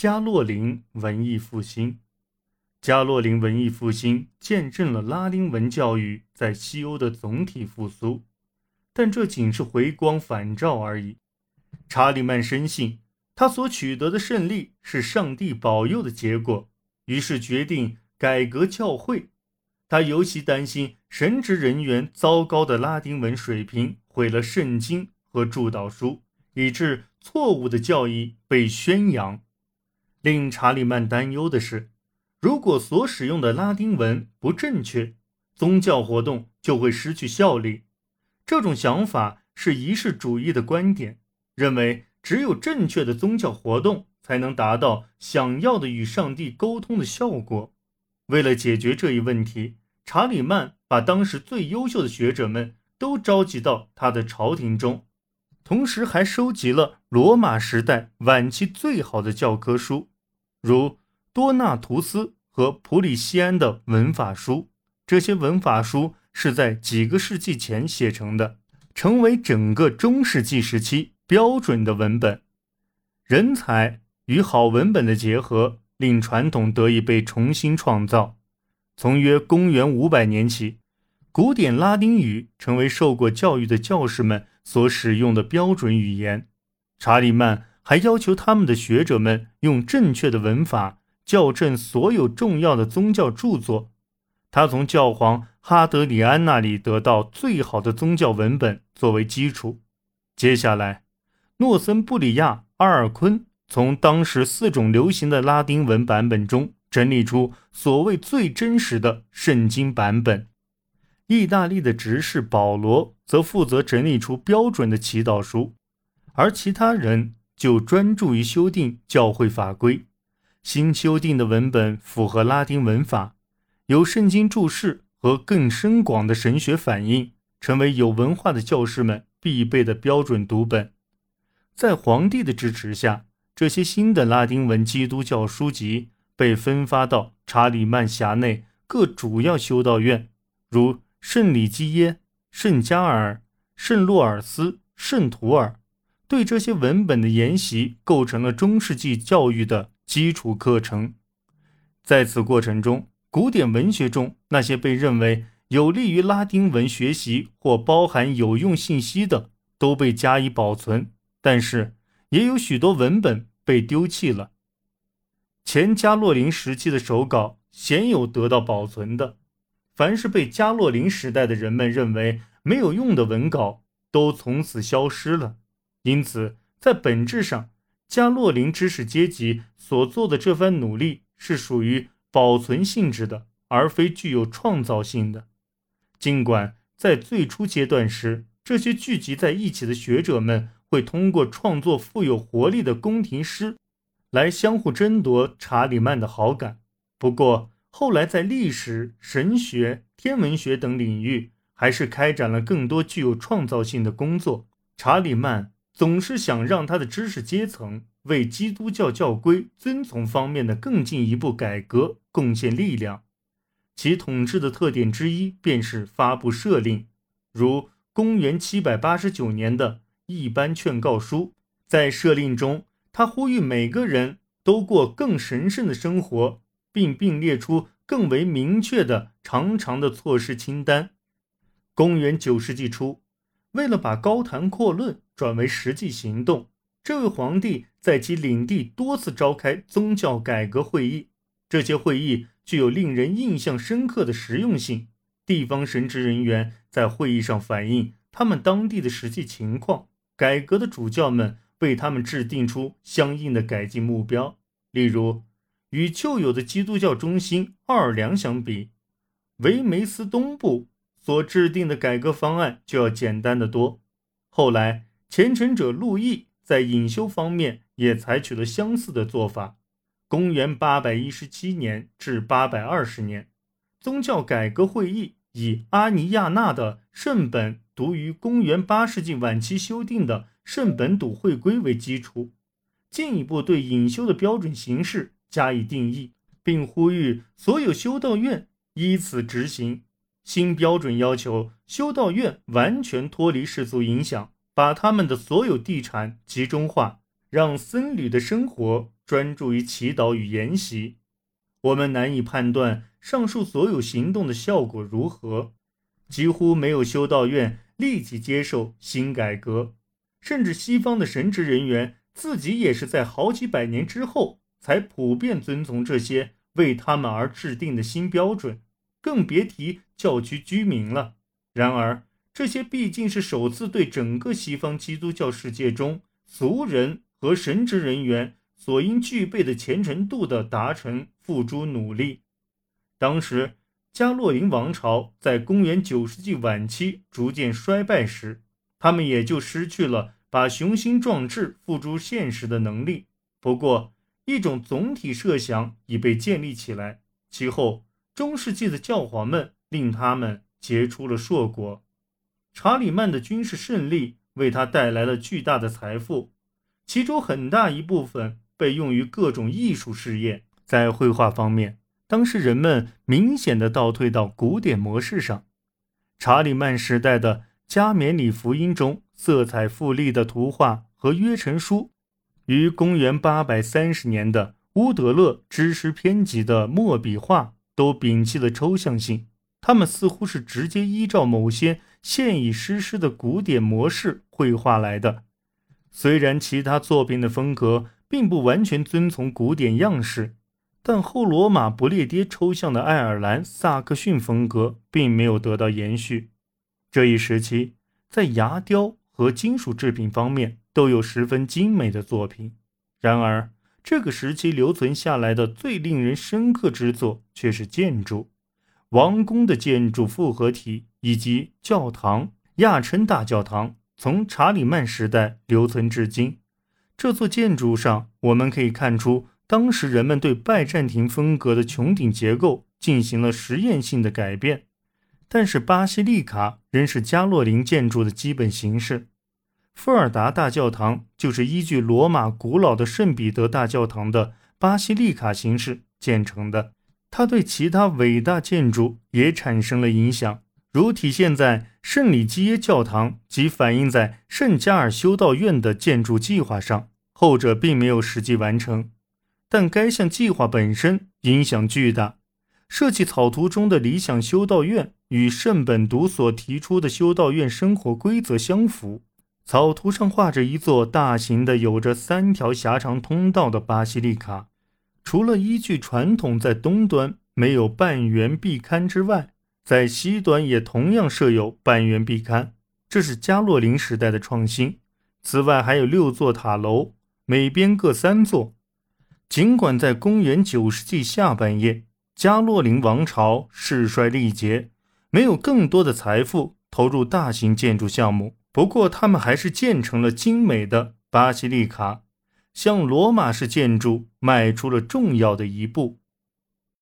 加洛林文艺复兴。加洛林文艺复兴见证了拉丁文教育在西欧的总体复苏，但这仅是回光返照而已。查理曼深信，他所取得的胜利是上帝保佑的结果，于是决定改革教会。他尤其担心神职人员糟糕的拉丁文水平毁了圣经和祝祷书，以致错误的教义被宣扬。令查理曼担忧的是，如果所使用的拉丁文不正确，宗教活动就会失去效力。这种想法是仪式主义的观点，认为只有正确的宗教活动才能达到想要的与上帝沟通的效果。为了解决这一问题，查理曼把当时最优秀的学者们都召集到他的朝廷中，同时还收集了罗马时代晚期最好的教科书，如多纳图斯和普里西安的文法书。这些文法书是在几个世纪前写成的，成为整个中世纪时期标准的文本。人才与好文本的结合。令传统得以被重新创造。从约公元五百年起，古典拉丁语成为受过教育的教士们所使用的标准语言。查理曼还要求他们的学者们用正确的文法校正所有重要的宗教著作。他从教皇哈德里安那里得到最好的宗教文本作为基础。接下来，诺森布里亚·阿尔昆。从当时四种流行的拉丁文版本中整理出所谓最真实的圣经版本。意大利的执事保罗则负责整理出标准的祈祷书，而其他人就专注于修订教会法规。新修订的文本符合拉丁文法，有圣经注释和更深广的神学反应，成为有文化的教士们必备的标准读本。在皇帝的支持下。这些新的拉丁文基督教书籍被分发到查理曼辖内各主要修道院，如圣里基耶、圣加尔、圣洛尔斯、圣图尔。对这些文本的研习构成了中世纪教育的基础课程。在此过程中，古典文学中那些被认为有利于拉丁文学习或包含有用信息的，都被加以保存。但是，也有许多文本被丢弃了。前加洛林时期的手稿鲜有得到保存的。凡是被加洛林时代的人们认为没有用的文稿，都从此消失了。因此，在本质上，加洛林知识阶级所做的这番努力是属于保存性质的，而非具有创造性的。尽管在最初阶段时，这些聚集在一起的学者们。会通过创作富有活力的宫廷诗，来相互争夺查理曼的好感。不过后来在历史、神学、天文学等领域，还是开展了更多具有创造性的工作。查理曼总是想让他的知识阶层为基督教教规遵从方面的更进一步改革贡献力量。其统治的特点之一便是发布赦令，如公元789年的。一般劝告书在赦令中，他呼吁每个人都过更神圣的生活，并并列出更为明确的长长的措施清单。公元九世纪初，为了把高谈阔论转为实际行动，这位皇帝在其领地多次召开宗教改革会议。这些会议具有令人印象深刻的实用性。地方神职人员在会议上反映他们当地的实际情况。改革的主教们为他们制定出相应的改进目标，例如，与旧有的基督教中心奥尔良相比，维梅斯东部所制定的改革方案就要简单的多。后来，虔诚者路易在隐修方面也采取了相似的做法。公元八百一十七年至八百二十年，宗教改革会议以阿尼亚纳的圣本。读于公元八世纪晚期修订的圣本笃会规为基础，进一步对隐修的标准形式加以定义，并呼吁所有修道院依此执行。新标准要求修道院完全脱离世俗影响，把他们的所有地产集中化，让僧侣的生活专注于祈祷与研习。我们难以判断上述所有行动的效果如何。几乎没有修道院立即接受新改革，甚至西方的神职人员自己也是在好几百年之后才普遍遵从这些为他们而制定的新标准，更别提教区居民了。然而，这些毕竟是首次对整个西方基督教世界中俗人和神职人员所应具备的虔诚度的达成付诸努力。当时。加洛林王朝在公元九世纪晚期逐渐衰败时，他们也就失去了把雄心壮志付诸现实的能力。不过，一种总体设想已被建立起来。其后，中世纪的教皇们令他们结出了硕果。查理曼的军事胜利为他带来了巨大的财富，其中很大一部分被用于各种艺术事业。在绘画方面，当时人们明显的倒退到古典模式上。查理曼时代的加冕礼福音中色彩富丽的图画和约成书，于公元八百三十年的乌德勒知识编辑的墨笔画都摒弃了抽象性，他们似乎是直接依照某些现已实施的古典模式绘画来的。虽然其他作品的风格并不完全遵从古典样式。但后罗马不列颠抽象的爱尔兰萨克逊风格并没有得到延续。这一时期，在牙雕和金属制品方面都有十分精美的作品。然而，这个时期留存下来的最令人深刻之作却是建筑，王宫的建筑复合体以及教堂亚琛大教堂，从查理曼时代留存至今。这座建筑上，我们可以看出。当时人们对拜占庭风格的穹顶结构进行了实验性的改变，但是巴西利卡仍是加洛林建筑的基本形式。富尔达大教堂就是依据罗马古老的圣彼得大教堂的巴西利卡形式建成的，它对其他伟大建筑也产生了影响，如体现在圣里基耶教堂及反映在圣加尔修道院的建筑计划上，后者并没有实际完成。但该项计划本身影响巨大。设计草图中的理想修道院与圣本笃所提出的修道院生活规则相符。草图上画着一座大型的、有着三条狭长通道的巴西利卡，除了依据传统在东端没有半圆壁龛之外，在西端也同样设有半圆壁龛，这是加洛林时代的创新。此外，还有六座塔楼，每边各三座。尽管在公元九世纪下半叶，加洛林王朝势衰力竭，没有更多的财富投入大型建筑项目，不过他们还是建成了精美的巴西利卡，向罗马式建筑迈出了重要的一步。